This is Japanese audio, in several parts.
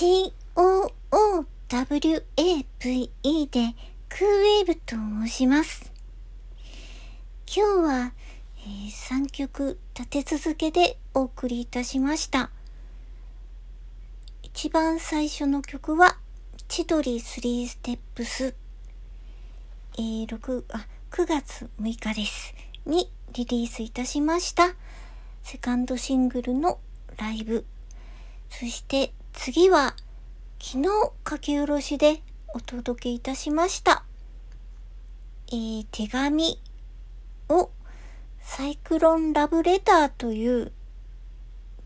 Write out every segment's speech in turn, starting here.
COOWAVE でクーウェーブと申します。今日は、えー3曲立て続けでお送りいたしました。一番最初の曲は、千鳥3ステップス、えー6あ9月6日です。にリリースいたしました。セカンドシングルのライブ。そして次は、昨日書き下ろしでお届けいたしました。えー手紙をサイクロンラブレターという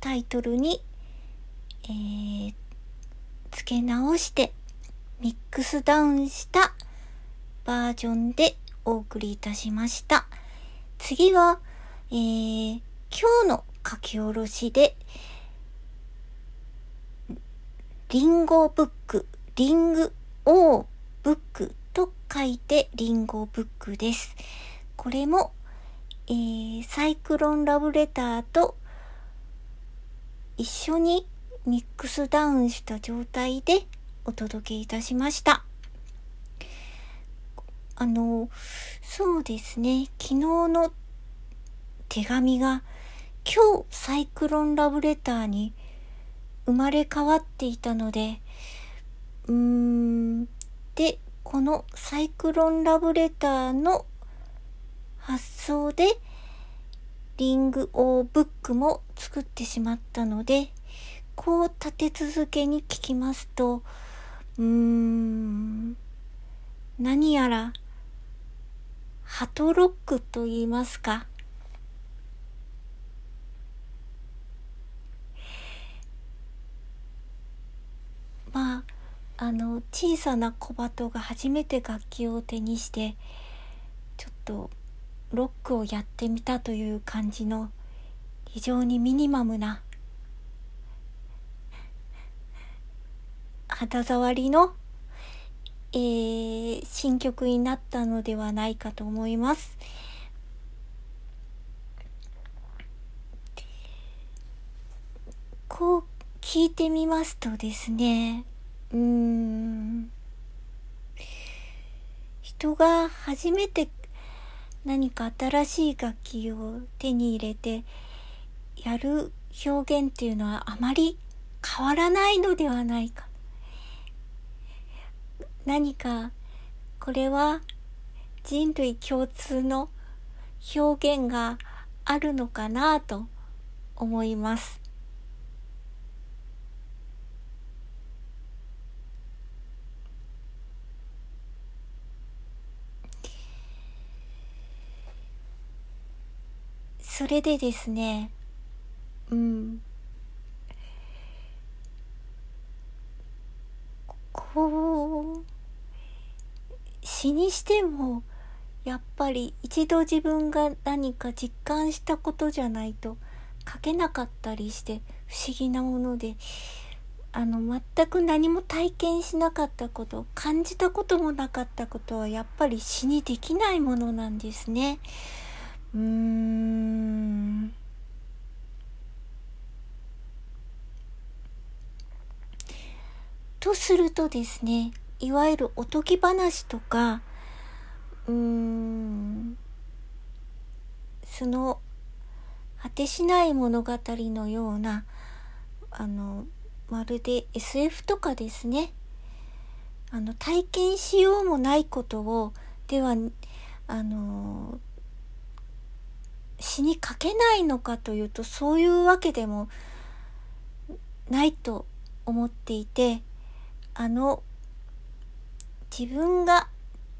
タイトルに、えー付け直してミックスダウンしたバージョンでお送りいたしました。次は、えー今日の書き下ろしで、リンゴブック、リングオーブックと書いてリンゴブックです。これも、えーサイクロンラブレターと一緒にミックスダウンした状態でお届けいたしました。あの、そうですね、昨日の手紙が今日サイクロンラブレターに生まれ変わっていたので、うーん、で、このサイクロンラブレターの発想で、リングオーブックも作ってしまったので、こう立て続けに聞きますと、うーん、何やら、ハトロックと言いますか、まあ、の、小さな小鳩が初めて楽器を手にして、ちょっとロックをやってみたという感じの非常にミニマムな肌触りの、えー新曲になったのではないかと思います。こう聞いてみますとですね、うーん、人が初めて何か新しい楽器を手に入れてやる表現っていうのはあまり変わらないのではないか。何かこれは人類共通の表現があるのかなと思います。それでですね、うん。こう、詩にしても、やっぱり一度自分が何か実感したことじゃないと書けなかったりして不思議なもので、あの、全く何も体験しなかったこと、感じたこともなかったことはやっぱり詩にできないものなんですね。うん。とするとですね、いわゆるおとぎ話とか、うん、その果てしない物語のような、あの、まるで SF とかですね、あの、体験しようもないことを、では、あの、詩に書けないのかというと、そういうわけでもないと思っていて、あの、自分が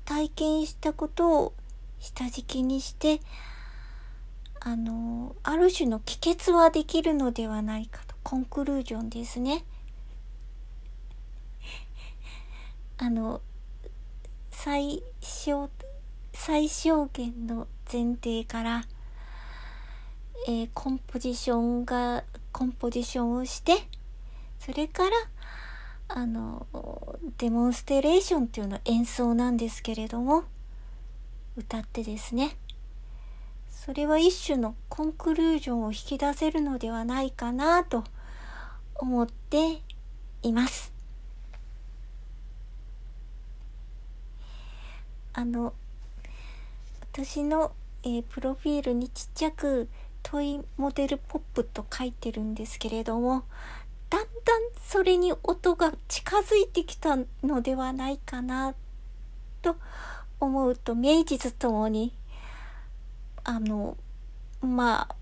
体験したことを下敷きにして、あの、ある種の帰結はできるのではないかと、コンクルージョンですね。あの、最小、最小限の前提から、えーコンポジションが、コンポジションをして、それから、あの、デモンストレーションっていうのは演奏なんですけれども、歌ってですね、それは一種のコンクルージョンを引き出せるのではないかなと思っています。あの、私の、えー、プロフィールにちっちゃくトイモデルポップと書いてるんですけれども、だんだんそれに音が近づいてきたのではないかなと思うと名実ともにあのまあ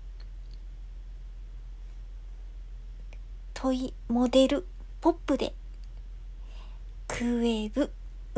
トイモデルポップでクーウェーブ